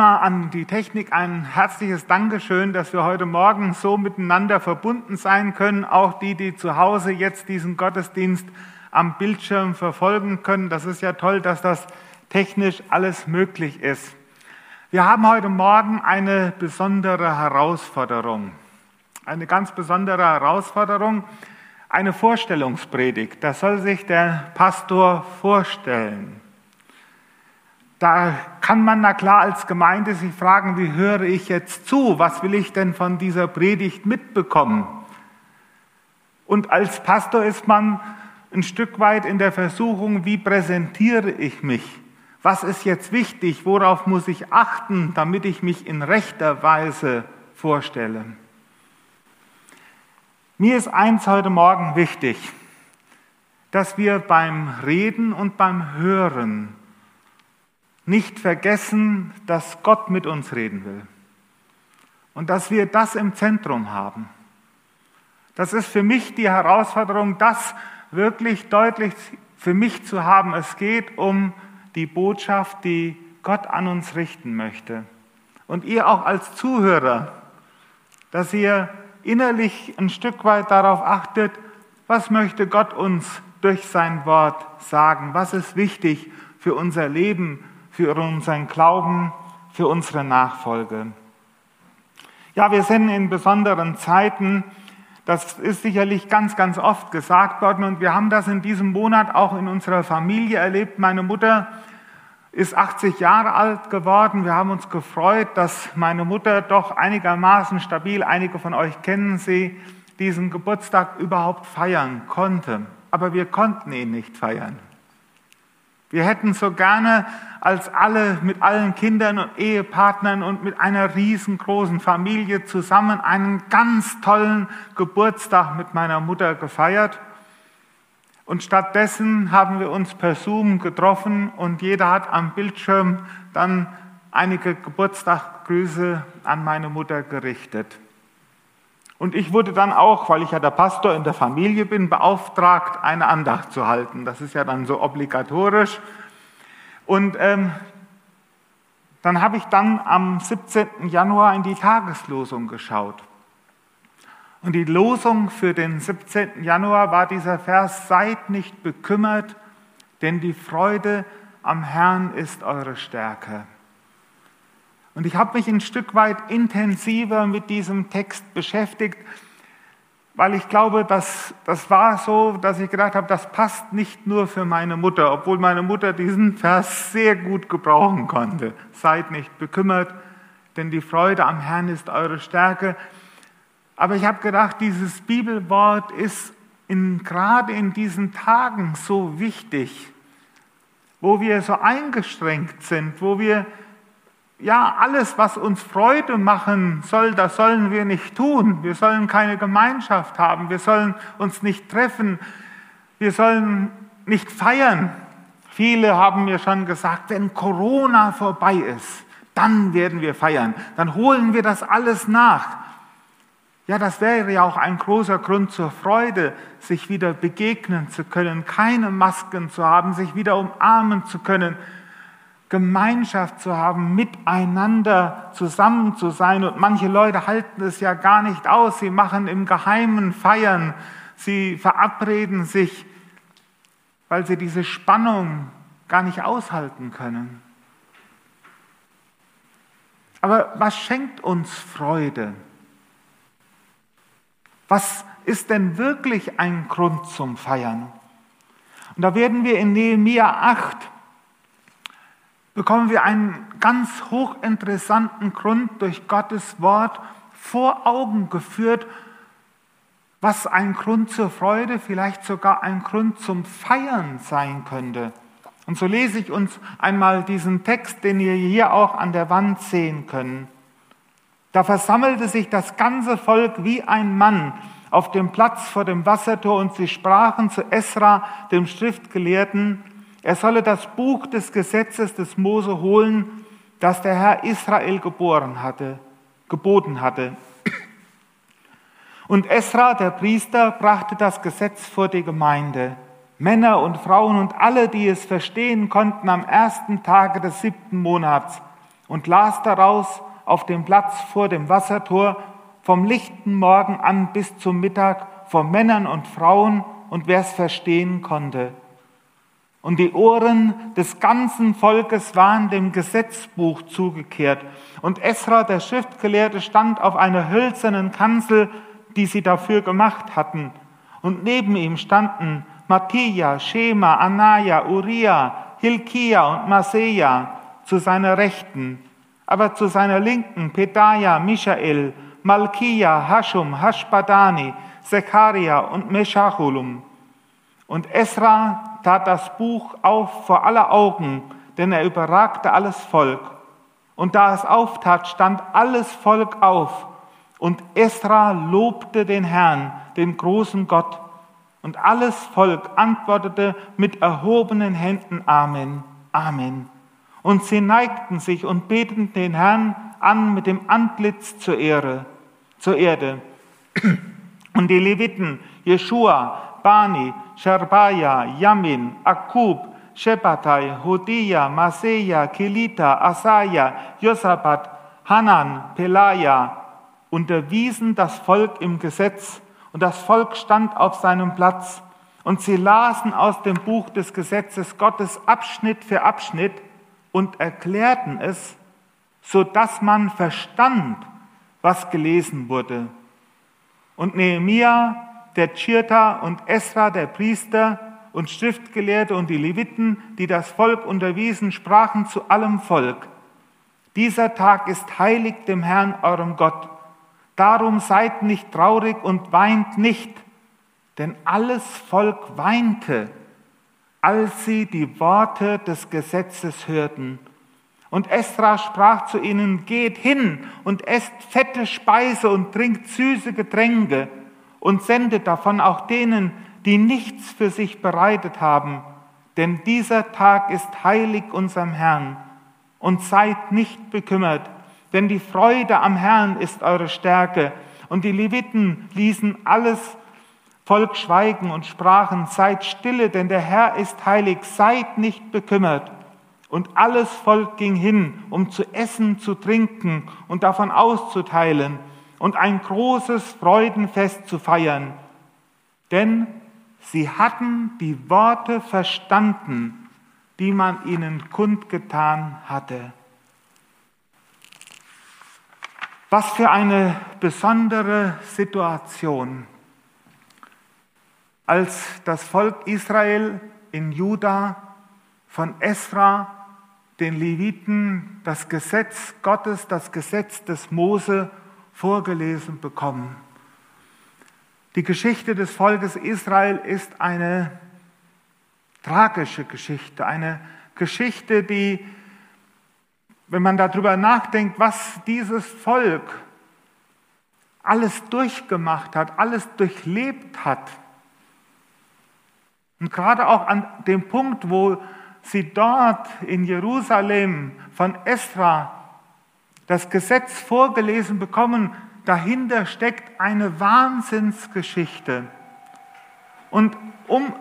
An die Technik ein herzliches Dankeschön, dass wir heute Morgen so miteinander verbunden sein können. Auch die, die zu Hause jetzt diesen Gottesdienst am Bildschirm verfolgen können. Das ist ja toll, dass das technisch alles möglich ist. Wir haben heute Morgen eine besondere Herausforderung. Eine ganz besondere Herausforderung. Eine Vorstellungspredigt. Das soll sich der Pastor vorstellen. Da kann man na klar als Gemeinde sich fragen, wie höre ich jetzt zu? Was will ich denn von dieser Predigt mitbekommen? Und als Pastor ist man ein Stück weit in der Versuchung, wie präsentiere ich mich? Was ist jetzt wichtig? Worauf muss ich achten, damit ich mich in rechter Weise vorstelle? Mir ist eins heute Morgen wichtig, dass wir beim Reden und beim Hören nicht vergessen, dass Gott mit uns reden will und dass wir das im Zentrum haben. Das ist für mich die Herausforderung, das wirklich deutlich für mich zu haben. Es geht um die Botschaft, die Gott an uns richten möchte. Und ihr auch als Zuhörer, dass ihr innerlich ein Stück weit darauf achtet, was möchte Gott uns durch sein Wort sagen, was ist wichtig für unser Leben, für unseren Glauben, für unsere Nachfolge. Ja, wir sind in besonderen Zeiten, das ist sicherlich ganz, ganz oft gesagt worden und wir haben das in diesem Monat auch in unserer Familie erlebt. Meine Mutter ist 80 Jahre alt geworden. Wir haben uns gefreut, dass meine Mutter doch einigermaßen stabil, einige von euch kennen sie, diesen Geburtstag überhaupt feiern konnte. Aber wir konnten ihn nicht feiern. Wir hätten so gerne als alle mit allen Kindern und Ehepartnern und mit einer riesengroßen Familie zusammen einen ganz tollen Geburtstag mit meiner Mutter gefeiert. Und stattdessen haben wir uns per Zoom getroffen und jeder hat am Bildschirm dann einige Geburtstagsgrüße an meine Mutter gerichtet. Und ich wurde dann auch, weil ich ja der Pastor in der Familie bin, beauftragt, eine Andacht zu halten. Das ist ja dann so obligatorisch. Und ähm, dann habe ich dann am 17. Januar in die Tageslosung geschaut. Und die Losung für den 17. Januar war dieser Vers, seid nicht bekümmert, denn die Freude am Herrn ist eure Stärke. Und ich habe mich ein Stück weit intensiver mit diesem Text beschäftigt, weil ich glaube, dass das war so, dass ich gedacht habe, das passt nicht nur für meine Mutter, obwohl meine Mutter diesen Vers sehr gut gebrauchen konnte. Seid nicht bekümmert, denn die Freude am Herrn ist eure Stärke. Aber ich habe gedacht, dieses Bibelwort ist in, gerade in diesen Tagen so wichtig, wo wir so eingeschränkt sind, wo wir ja, alles, was uns Freude machen soll, das sollen wir nicht tun. Wir sollen keine Gemeinschaft haben. Wir sollen uns nicht treffen. Wir sollen nicht feiern. Viele haben mir schon gesagt, wenn Corona vorbei ist, dann werden wir feiern. Dann holen wir das alles nach. Ja, das wäre ja auch ein großer Grund zur Freude, sich wieder begegnen zu können, keine Masken zu haben, sich wieder umarmen zu können Gemeinschaft zu haben, miteinander zusammen zu sein. Und manche Leute halten es ja gar nicht aus. Sie machen im Geheimen Feiern. Sie verabreden sich, weil sie diese Spannung gar nicht aushalten können. Aber was schenkt uns Freude? Was ist denn wirklich ein Grund zum Feiern? Und da werden wir in Nehemiah 8 bekommen wir einen ganz hochinteressanten Grund durch Gottes Wort vor Augen geführt, was ein Grund zur Freude, vielleicht sogar ein Grund zum Feiern sein könnte. Und so lese ich uns einmal diesen Text, den ihr hier auch an der Wand sehen könnt. Da versammelte sich das ganze Volk wie ein Mann auf dem Platz vor dem Wassertor und sie sprachen zu Esra, dem Schriftgelehrten, er solle das Buch des Gesetzes des Mose holen, das der Herr Israel geboren hatte, geboten hatte. Und Esra, der Priester, brachte das Gesetz vor die Gemeinde. Männer und Frauen und alle, die es verstehen konnten, am ersten Tage des siebten Monats. und las daraus auf dem Platz vor dem Wassertor vom lichten Morgen an bis zum Mittag vor Männern und Frauen und wer es verstehen konnte. Und die Ohren des ganzen Volkes waren dem Gesetzbuch zugekehrt. Und Esra, der Schriftgelehrte, stand auf einer hölzernen Kanzel, die sie dafür gemacht hatten. Und neben ihm standen Mattia, Shema, Anaya, Uriah, Hilkia und Maseja zu seiner Rechten, aber zu seiner Linken Pedaja, Michael, Malkia, Hashum, Hashbadani, Zechariah und Meshachulum. Und Esra tat das Buch auf vor aller Augen, denn er überragte alles Volk. Und da es auftat, stand alles Volk auf. Und Esra lobte den Herrn, den großen Gott. Und alles Volk antwortete mit erhobenen Händen Amen, Amen. Und sie neigten sich und beteten den Herrn an mit dem Antlitz zur Ehre, zur Erde. Und die Leviten, Jeschua, Bani, Sharbaja, Yamin, Akub, Shebatai, Hodia, Maseja, Kelita, Asaja, Josabat, Hanan, Pelaja unterwiesen das Volk im Gesetz und das Volk stand auf seinem Platz und sie lasen aus dem Buch des Gesetzes Gottes Abschnitt für Abschnitt und erklärten es, so dass man verstand, was gelesen wurde. Und Nehemia der Tschirta und Esra, der Priester und Schriftgelehrte und die Leviten, die das Volk unterwiesen, sprachen zu allem Volk, dieser Tag ist heilig dem Herrn, eurem Gott. Darum seid nicht traurig und weint nicht, denn alles Volk weinte, als sie die Worte des Gesetzes hörten. Und Esra sprach zu ihnen, geht hin und esst fette Speise und trinkt süße Getränke und sendet davon auch denen, die nichts für sich bereitet haben, denn dieser Tag ist heilig unserem Herrn. Und seid nicht bekümmert, denn die Freude am Herrn ist eure Stärke. Und die Leviten ließen alles Volk schweigen und sprachen, seid stille, denn der Herr ist heilig, seid nicht bekümmert. Und alles Volk ging hin, um zu essen, zu trinken und davon auszuteilen und ein großes Freudenfest zu feiern, denn sie hatten die Worte verstanden, die man ihnen kundgetan hatte. Was für eine besondere Situation, als das Volk Israel in Juda von Esra, den Leviten, das Gesetz Gottes, das Gesetz des Mose vorgelesen bekommen. Die Geschichte des Volkes Israel ist eine tragische Geschichte, eine Geschichte, die, wenn man darüber nachdenkt, was dieses Volk alles durchgemacht hat, alles durchlebt hat, und gerade auch an dem Punkt, wo sie dort in Jerusalem von Esra das Gesetz vorgelesen bekommen, dahinter steckt eine Wahnsinnsgeschichte. Und um,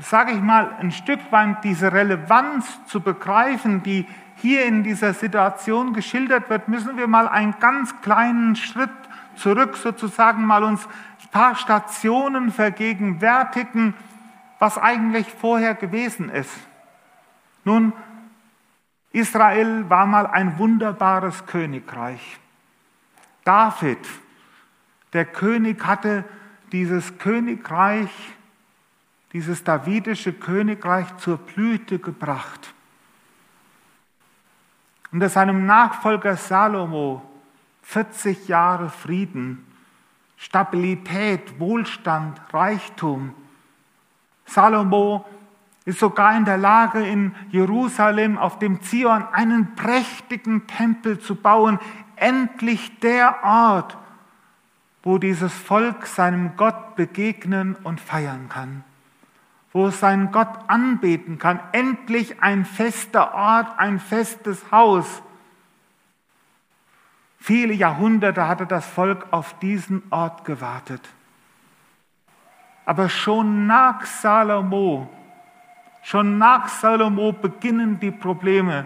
sage ich mal, ein Stück weit diese Relevanz zu begreifen, die hier in dieser Situation geschildert wird, müssen wir mal einen ganz kleinen Schritt zurück sozusagen mal uns ein paar Stationen vergegenwärtigen, was eigentlich vorher gewesen ist. Nun, Israel war mal ein wunderbares Königreich. David, der König, hatte dieses Königreich, dieses davidische Königreich zur Blüte gebracht. Unter seinem Nachfolger Salomo 40 Jahre Frieden, Stabilität, Wohlstand, Reichtum. Salomo ist sogar in der Lage, in Jerusalem auf dem Zion einen prächtigen Tempel zu bauen. Endlich der Ort, wo dieses Volk seinem Gott begegnen und feiern kann, wo es seinen Gott anbeten kann. Endlich ein fester Ort, ein festes Haus. Viele Jahrhunderte hatte das Volk auf diesen Ort gewartet. Aber schon nach Salomo Schon nach Salomo beginnen die Probleme.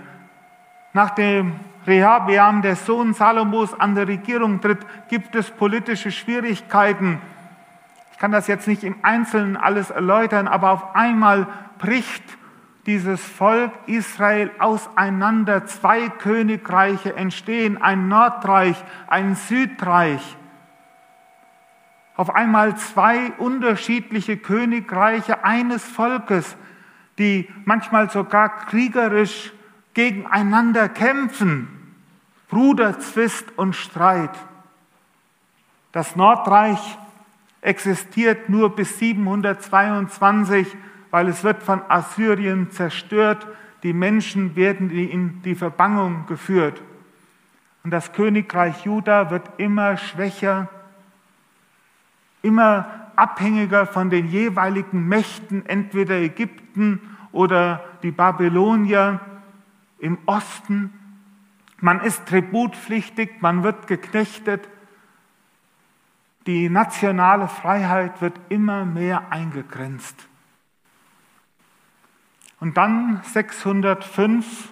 Nach dem Rehabeam, der Sohn Salomos, an der Regierung tritt, gibt es politische Schwierigkeiten. Ich kann das jetzt nicht im Einzelnen alles erläutern, aber auf einmal bricht dieses Volk Israel auseinander. Zwei Königreiche entstehen, ein Nordreich, ein Südreich. Auf einmal zwei unterschiedliche Königreiche eines Volkes, die manchmal sogar kriegerisch gegeneinander kämpfen. Bruderzwist und Streit. Das Nordreich existiert nur bis 722 weil es wird von Assyrien zerstört. Die Menschen werden in die Verbannung geführt. Und das Königreich Juda wird immer schwächer, immer abhängiger von den jeweiligen Mächten, entweder Ägypten oder die Babylonier im Osten. Man ist tributpflichtig, man wird geknechtet. Die nationale Freiheit wird immer mehr eingegrenzt. Und dann 605,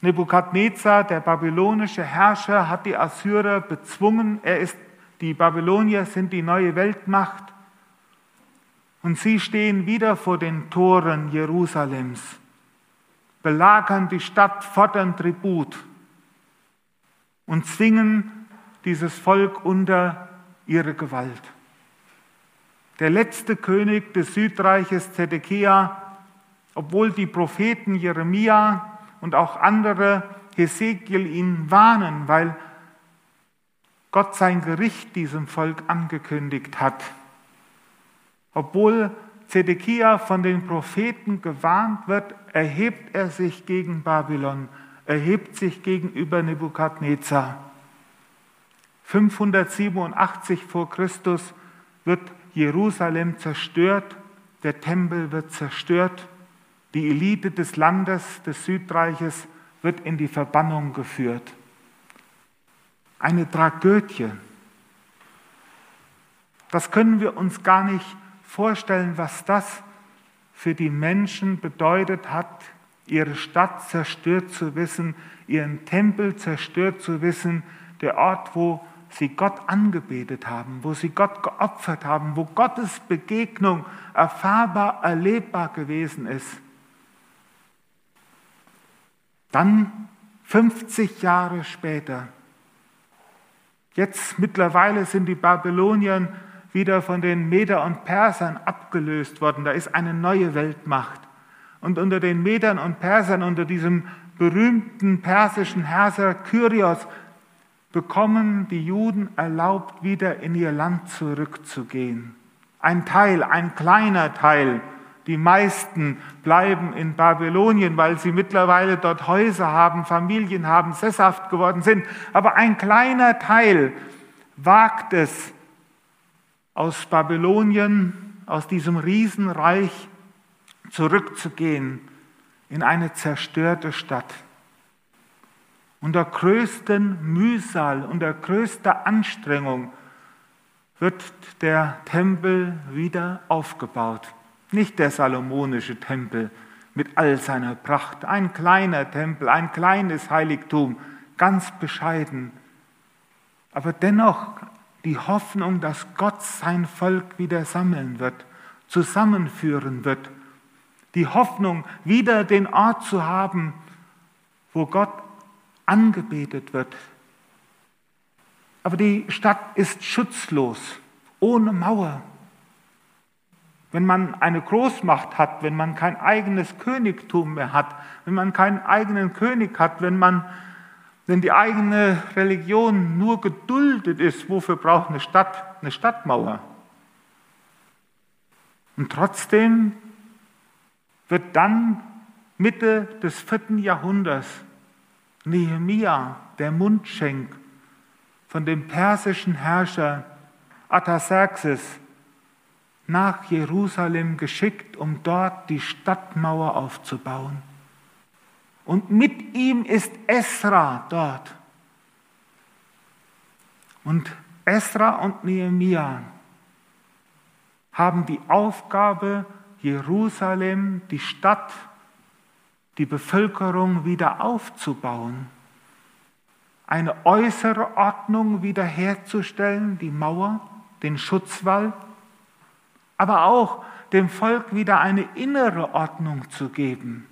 Nebukadnezar, der babylonische Herrscher, hat die Assyrer bezwungen. Er ist, die Babylonier sind die neue Weltmacht. Und sie stehen wieder vor den Toren Jerusalems, belagern die Stadt, fordern Tribut und zwingen dieses Volk unter ihre Gewalt. Der letzte König des Südreiches, Zedekia, obwohl die Propheten Jeremia und auch andere Hesekiel ihn warnen, weil Gott sein Gericht diesem Volk angekündigt hat. Obwohl Zedekia von den Propheten gewarnt wird, erhebt er sich gegen Babylon, erhebt sich gegenüber Nebukadnezar. 587 vor Christus wird Jerusalem zerstört, der Tempel wird zerstört die Elite des Landes, des Südreiches, wird in die Verbannung geführt. Eine Tragödie. Das können wir uns gar nicht vorstellen, was das für die Menschen bedeutet hat, ihre Stadt zerstört zu wissen, ihren Tempel zerstört zu wissen, der Ort, wo sie Gott angebetet haben, wo sie Gott geopfert haben, wo Gottes Begegnung erfahrbar, erlebbar gewesen ist. Dann 50 Jahre später, jetzt mittlerweile sind die Babylonier wieder von den Meder und Persern abgelöst worden. Da ist eine neue Weltmacht. Und unter den Medern und Persern, unter diesem berühmten persischen Herrscher Kyrios, bekommen die Juden erlaubt, wieder in ihr Land zurückzugehen. Ein Teil, ein kleiner Teil die meisten bleiben in Babylonien, weil sie mittlerweile dort Häuser haben, Familien haben, sesshaft geworden sind. Aber ein kleiner Teil wagt es, aus Babylonien, aus diesem Riesenreich zurückzugehen in eine zerstörte Stadt. Unter größten Mühsal, unter größter Anstrengung wird der Tempel wieder aufgebaut. Nicht der salomonische Tempel mit all seiner Pracht, ein kleiner Tempel, ein kleines Heiligtum, ganz bescheiden. Aber dennoch die Hoffnung, dass Gott sein Volk wieder sammeln wird, zusammenführen wird. Die Hoffnung, wieder den Ort zu haben, wo Gott angebetet wird. Aber die Stadt ist schutzlos, ohne Mauer, wenn man eine Großmacht hat, wenn man kein eigenes Königtum mehr hat, wenn man keinen eigenen König hat, wenn man wenn die eigene Religion nur geduldet ist, wofür braucht eine Stadt eine Stadtmauer? Und trotzdem wird dann Mitte des vierten Jahrhunderts Nehemia, der Mundschenk, von dem persischen Herrscher Artaxerxes nach Jerusalem geschickt, um dort die Stadtmauer aufzubauen. Und mit ihm ist Esra dort. Und Esra und Nehemia haben die Aufgabe, Jerusalem, die Stadt, die Bevölkerung wieder aufzubauen, eine äußere Ordnung wiederherzustellen, die Mauer, den Schutzwall, aber auch dem Volk wieder eine innere Ordnung zu geben,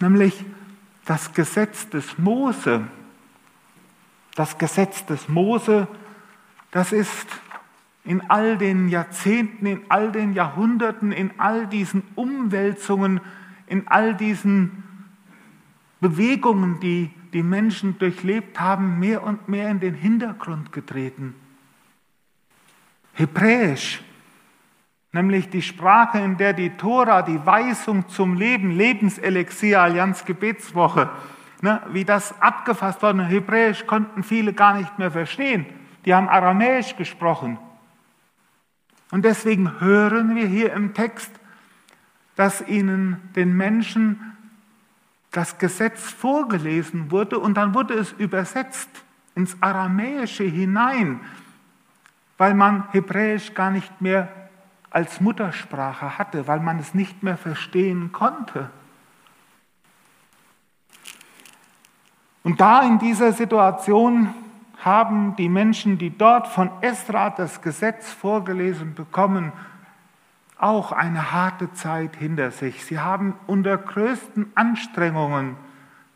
nämlich das Gesetz des Mose. Das Gesetz des Mose, das ist in all den Jahrzehnten, in all den Jahrhunderten, in all diesen Umwälzungen, in all diesen Bewegungen, die die Menschen durchlebt haben, mehr und mehr in den Hintergrund getreten. Hebräisch, nämlich die Sprache, in der die Tora, die Weisung zum Leben, Lebenselixier, Allianz Gebetswoche, ne, wie das abgefasst worden. Hebräisch konnten viele gar nicht mehr verstehen. Die haben Aramäisch gesprochen. Und deswegen hören wir hier im Text, dass ihnen den Menschen das Gesetz vorgelesen wurde und dann wurde es übersetzt ins Aramäische hinein, weil man Hebräisch gar nicht mehr als Muttersprache hatte, weil man es nicht mehr verstehen konnte. Und da in dieser Situation haben die Menschen, die dort von Esra das Gesetz vorgelesen bekommen, auch eine harte Zeit hinter sich. Sie haben unter größten Anstrengungen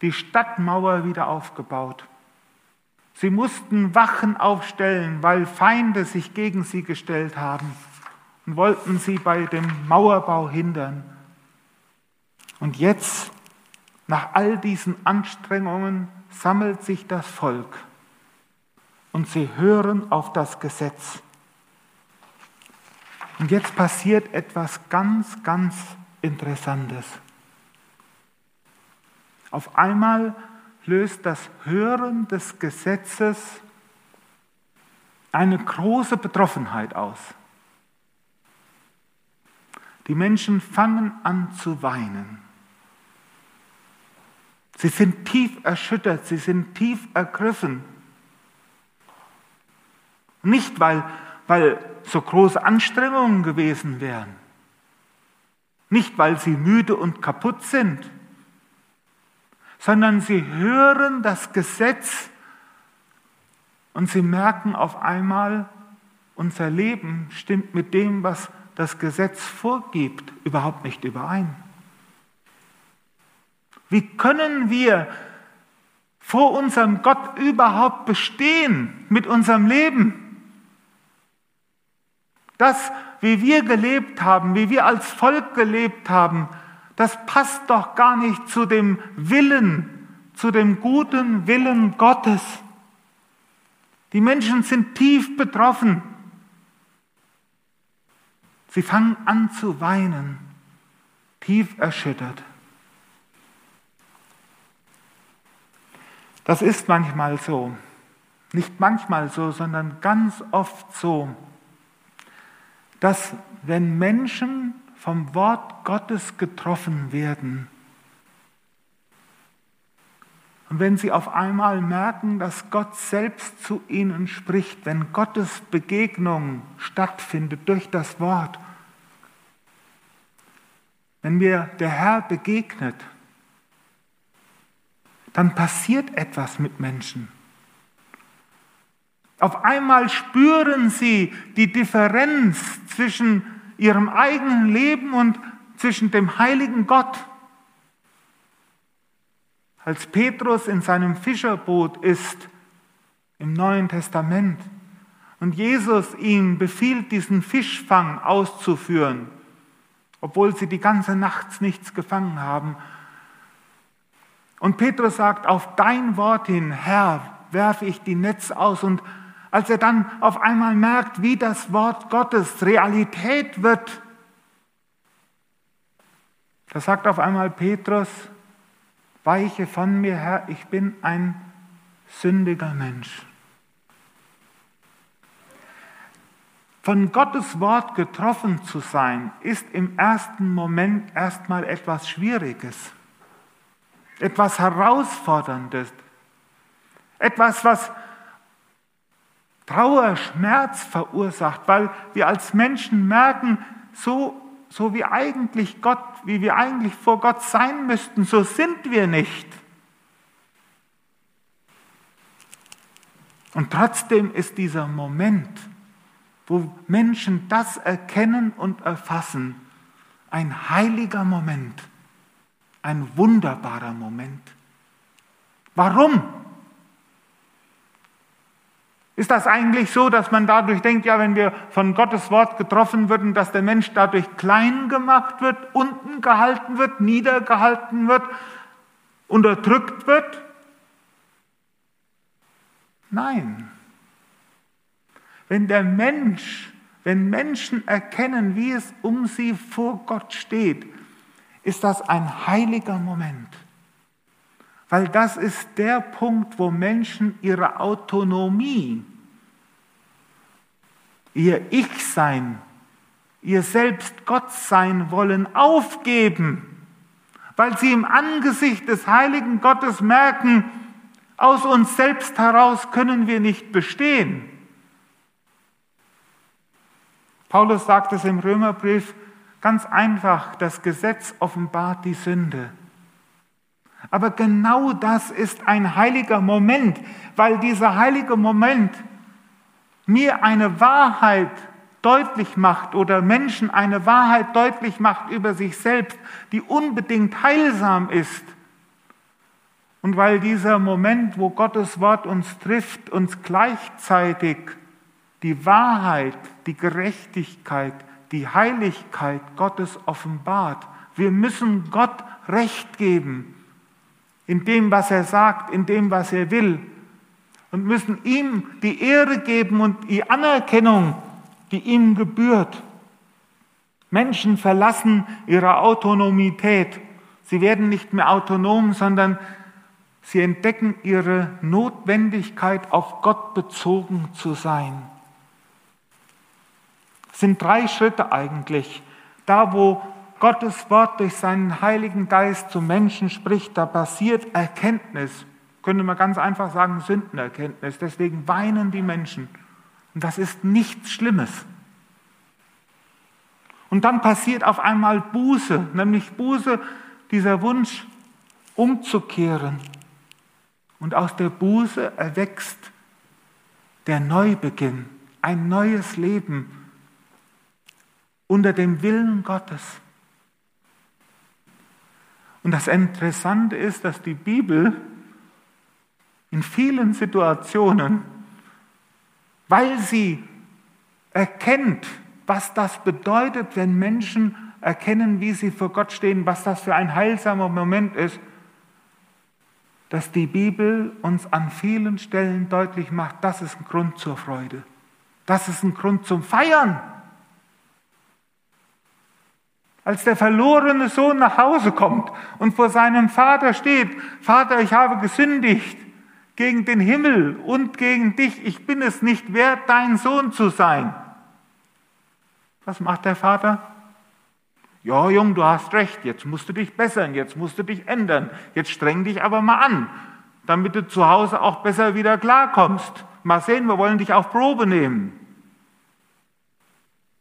die Stadtmauer wieder aufgebaut. Sie mussten Wachen aufstellen, weil Feinde sich gegen sie gestellt haben und wollten sie bei dem Mauerbau hindern. Und jetzt, nach all diesen Anstrengungen, sammelt sich das Volk und sie hören auf das Gesetz. Und jetzt passiert etwas ganz, ganz Interessantes. Auf einmal löst das Hören des Gesetzes eine große Betroffenheit aus. Die Menschen fangen an zu weinen. Sie sind tief erschüttert, sie sind tief ergriffen. Nicht, weil, weil so große Anstrengungen gewesen wären. Nicht, weil sie müde und kaputt sind, sondern sie hören das Gesetz und sie merken auf einmal, unser Leben stimmt mit dem, was das Gesetz vorgibt, überhaupt nicht überein. Wie können wir vor unserem Gott überhaupt bestehen mit unserem Leben? Das, wie wir gelebt haben, wie wir als Volk gelebt haben, das passt doch gar nicht zu dem Willen, zu dem guten Willen Gottes. Die Menschen sind tief betroffen. Sie fangen an zu weinen, tief erschüttert. Das ist manchmal so. Nicht manchmal so, sondern ganz oft so dass wenn Menschen vom Wort Gottes getroffen werden und wenn sie auf einmal merken, dass Gott selbst zu ihnen spricht, wenn Gottes Begegnung stattfindet durch das Wort, wenn mir der Herr begegnet, dann passiert etwas mit Menschen. Auf einmal spüren sie die Differenz zwischen ihrem eigenen Leben und zwischen dem heiligen Gott. Als Petrus in seinem Fischerboot ist im Neuen Testament und Jesus ihm befiehlt, diesen Fischfang auszuführen, obwohl sie die ganze Nacht nichts gefangen haben. Und Petrus sagt, auf dein Wort hin, Herr, werfe ich die Netze aus und als er dann auf einmal merkt, wie das Wort Gottes Realität wird, da sagt auf einmal Petrus, weiche von mir her, ich bin ein sündiger Mensch. Von Gottes Wort getroffen zu sein, ist im ersten Moment erstmal etwas Schwieriges, etwas Herausforderndes, etwas, was Trauer, Schmerz verursacht, weil wir als Menschen merken, so, so wie eigentlich Gott, wie wir eigentlich vor Gott sein müssten, so sind wir nicht. Und trotzdem ist dieser Moment, wo Menschen das erkennen und erfassen, ein heiliger Moment, ein wunderbarer Moment. Warum? Ist das eigentlich so, dass man dadurch denkt, ja, wenn wir von Gottes Wort getroffen würden, dass der Mensch dadurch klein gemacht wird, unten gehalten wird, niedergehalten wird, unterdrückt wird? Nein. Wenn der Mensch, wenn Menschen erkennen, wie es um sie vor Gott steht, ist das ein heiliger Moment. Weil das ist der Punkt, wo Menschen ihre Autonomie, ihr Ich-Sein, ihr selbst Gott sein wollen, aufgeben, weil sie im Angesicht des heiligen Gottes merken, aus uns selbst heraus können wir nicht bestehen. Paulus sagt es im Römerbrief ganz einfach, das Gesetz offenbart die Sünde. Aber genau das ist ein heiliger Moment, weil dieser heilige Moment mir eine Wahrheit deutlich macht oder Menschen eine Wahrheit deutlich macht über sich selbst, die unbedingt heilsam ist. Und weil dieser Moment, wo Gottes Wort uns trifft, uns gleichzeitig die Wahrheit, die Gerechtigkeit, die Heiligkeit Gottes offenbart. Wir müssen Gott Recht geben in dem, was er sagt, in dem, was er will. Und müssen ihm die Ehre geben und die Anerkennung, die ihm gebührt. Menschen verlassen ihre Autonomität. Sie werden nicht mehr autonom, sondern Sie entdecken ihre Notwendigkeit, auf Gott bezogen zu sein. Es sind drei Schritte eigentlich. Da, wo Gottes Wort durch seinen Heiligen Geist zu Menschen spricht, da passiert Erkenntnis. Könnte man ganz einfach sagen, Sündenerkenntnis. Deswegen weinen die Menschen. Und das ist nichts Schlimmes. Und dann passiert auf einmal Buße, nämlich Buße, dieser Wunsch umzukehren, und aus der Buße erwächst der Neubeginn, ein neues Leben unter dem Willen Gottes. Und das Interessante ist, dass die Bibel in vielen Situationen, weil sie erkennt, was das bedeutet, wenn Menschen erkennen, wie sie vor Gott stehen, was das für ein heilsamer Moment ist, dass die Bibel uns an vielen Stellen deutlich macht, das ist ein Grund zur Freude. Das ist ein Grund zum Feiern. Als der verlorene Sohn nach Hause kommt und vor seinem Vater steht, Vater, ich habe gesündigt gegen den Himmel und gegen dich, ich bin es nicht wert, dein Sohn zu sein. Was macht der Vater? Ja, Jung, du hast recht, jetzt musst du dich bessern, jetzt musst du dich ändern, jetzt streng dich aber mal an, damit du zu Hause auch besser wieder klarkommst. Mal sehen, wir wollen dich auf Probe nehmen.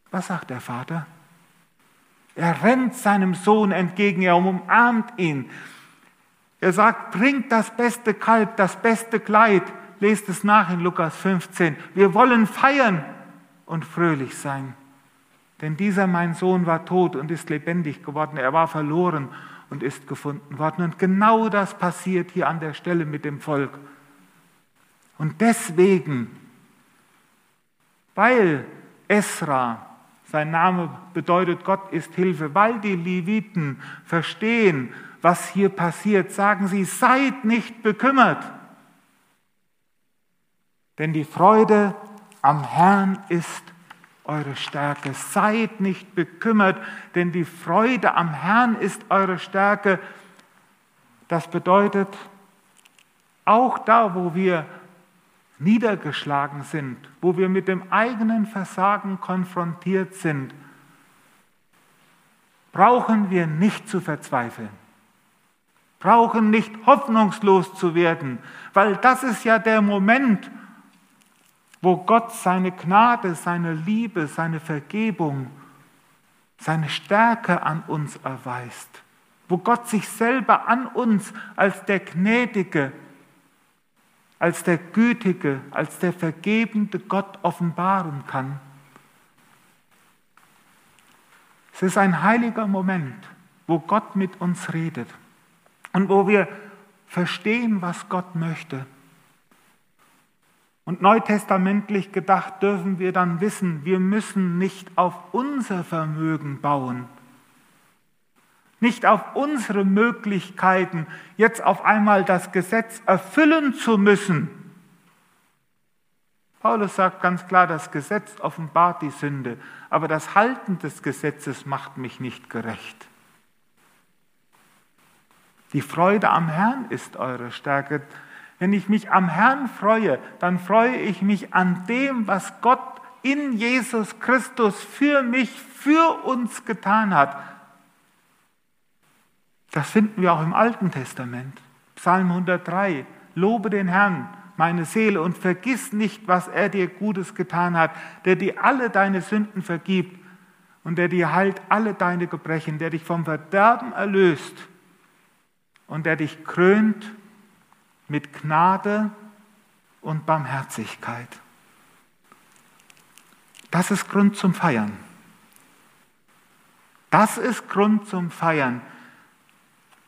Was sagt der Vater? Er rennt seinem Sohn entgegen, er umarmt ihn. Er sagt, bringt das beste Kalb, das beste Kleid. Lest es nach in Lukas 15. Wir wollen feiern und fröhlich sein. Denn dieser mein Sohn war tot und ist lebendig geworden. Er war verloren und ist gefunden worden. Und genau das passiert hier an der Stelle mit dem Volk. Und deswegen, weil Esra, sein Name bedeutet Gott ist Hilfe, weil die Leviten verstehen, was hier passiert, sagen sie, seid nicht bekümmert. Denn die Freude am Herrn ist eure Stärke. Seid nicht bekümmert, denn die Freude am Herrn ist eure Stärke. Das bedeutet, auch da, wo wir niedergeschlagen sind, wo wir mit dem eigenen Versagen konfrontiert sind, brauchen wir nicht zu verzweifeln, brauchen nicht hoffnungslos zu werden, weil das ist ja der Moment, wo Gott seine Gnade, seine Liebe, seine Vergebung, seine Stärke an uns erweist, wo Gott sich selber an uns als der Gnädige als der gütige, als der vergebende Gott offenbaren kann. Es ist ein heiliger Moment, wo Gott mit uns redet und wo wir verstehen, was Gott möchte. Und neutestamentlich gedacht dürfen wir dann wissen, wir müssen nicht auf unser Vermögen bauen, nicht auf unsere Möglichkeiten, jetzt auf einmal das Gesetz erfüllen zu müssen. Paulus sagt ganz klar, das Gesetz offenbart die Sünde, aber das Halten des Gesetzes macht mich nicht gerecht. Die Freude am Herrn ist eure Stärke. Wenn ich mich am Herrn freue, dann freue ich mich an dem, was Gott in Jesus Christus für mich, für uns getan hat. Das finden wir auch im Alten Testament. Psalm 103. Lobe den Herrn, meine Seele, und vergiss nicht, was er dir Gutes getan hat, der dir alle deine Sünden vergibt und der dir heilt alle deine Gebrechen, der dich vom Verderben erlöst und der dich krönt mit Gnade und Barmherzigkeit. Das ist Grund zum Feiern. Das ist Grund zum Feiern.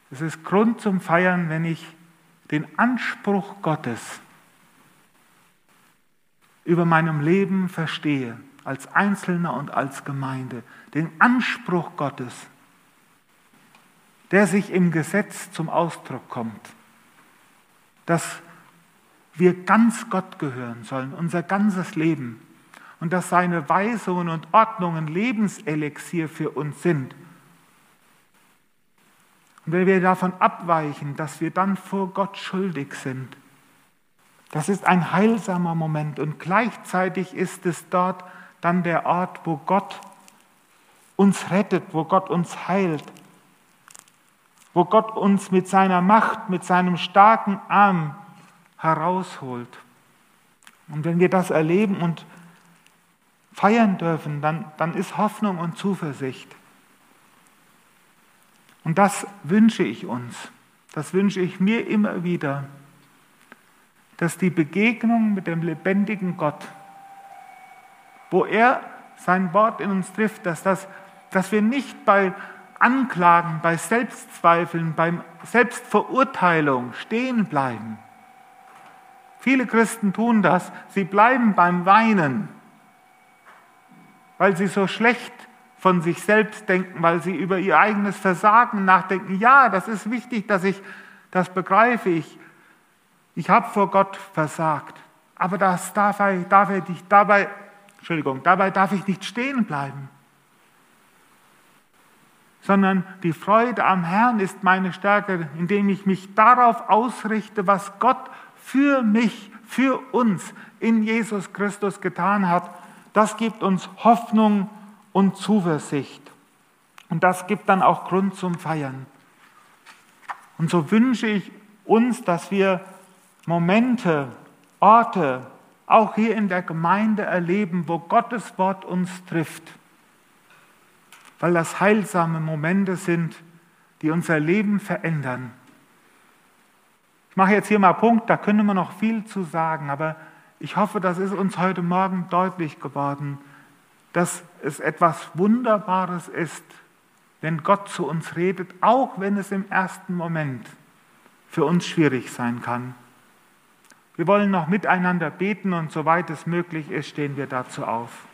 Es ist Grund zum Feiern, wenn ich den Anspruch Gottes über meinem Leben verstehe, als Einzelner und als Gemeinde. Den Anspruch Gottes, der sich im Gesetz zum Ausdruck kommt dass wir ganz Gott gehören sollen, unser ganzes Leben. Und dass seine Weisungen und Ordnungen Lebenselixier für uns sind. Und wenn wir davon abweichen, dass wir dann vor Gott schuldig sind, das ist ein heilsamer Moment. Und gleichzeitig ist es dort dann der Ort, wo Gott uns rettet, wo Gott uns heilt, wo Gott uns mit seiner Macht, mit seinem starken Arm herausholt. Und wenn wir das erleben und feiern dürfen, dann, dann ist Hoffnung und Zuversicht. Und das wünsche ich uns, das wünsche ich mir immer wieder, dass die Begegnung mit dem lebendigen Gott, wo er sein Wort in uns trifft, dass, das, dass wir nicht bei Anklagen, bei Selbstzweifeln, bei Selbstverurteilung stehen bleiben. Viele Christen tun das. Sie bleiben beim Weinen, weil sie so schlecht von sich selbst denken, weil sie über ihr eigenes Versagen nachdenken. Ja, das ist wichtig, dass ich das begreife. Ich, ich habe vor Gott versagt. Aber das darf ich, darf ich dabei, Entschuldigung, dabei darf ich nicht stehen bleiben sondern die Freude am Herrn ist meine Stärke, indem ich mich darauf ausrichte, was Gott für mich, für uns in Jesus Christus getan hat. Das gibt uns Hoffnung und Zuversicht. Und das gibt dann auch Grund zum Feiern. Und so wünsche ich uns, dass wir Momente, Orte, auch hier in der Gemeinde erleben, wo Gottes Wort uns trifft weil das heilsame Momente sind, die unser Leben verändern. Ich mache jetzt hier mal Punkt, da können wir noch viel zu sagen, aber ich hoffe, das ist uns heute Morgen deutlich geworden, dass es etwas Wunderbares ist, wenn Gott zu uns redet, auch wenn es im ersten Moment für uns schwierig sein kann. Wir wollen noch miteinander beten und soweit es möglich ist, stehen wir dazu auf.